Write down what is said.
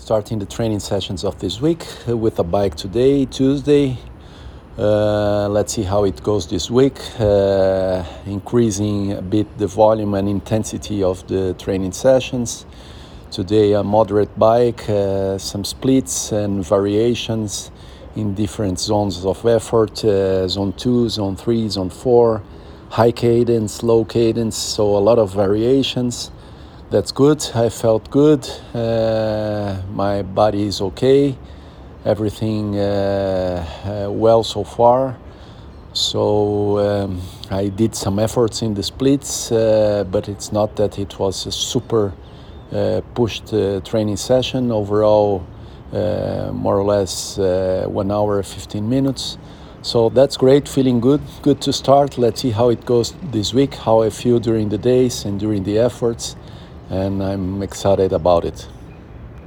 starting the training sessions of this week with a bike today, Tuesday. Uh, let's see how it goes this week, uh, increasing a bit the volume and intensity of the training sessions. Today, a moderate bike, uh, some splits and variations in different zones of effort uh, zone 2, zone 3, zone 4, high cadence, low cadence, so a lot of variations. That's good. I felt good. Uh, my body is okay. Everything uh, uh, well so far. So um, I did some efforts in the splits, uh, but it's not that it was a super uh, pushed uh, training session. Overall, more or less one hour, 15 minutes. So that's great, feeling good. Good to start. Let's see how it goes this week, how I feel during the days and during the efforts. And I'm excited about it.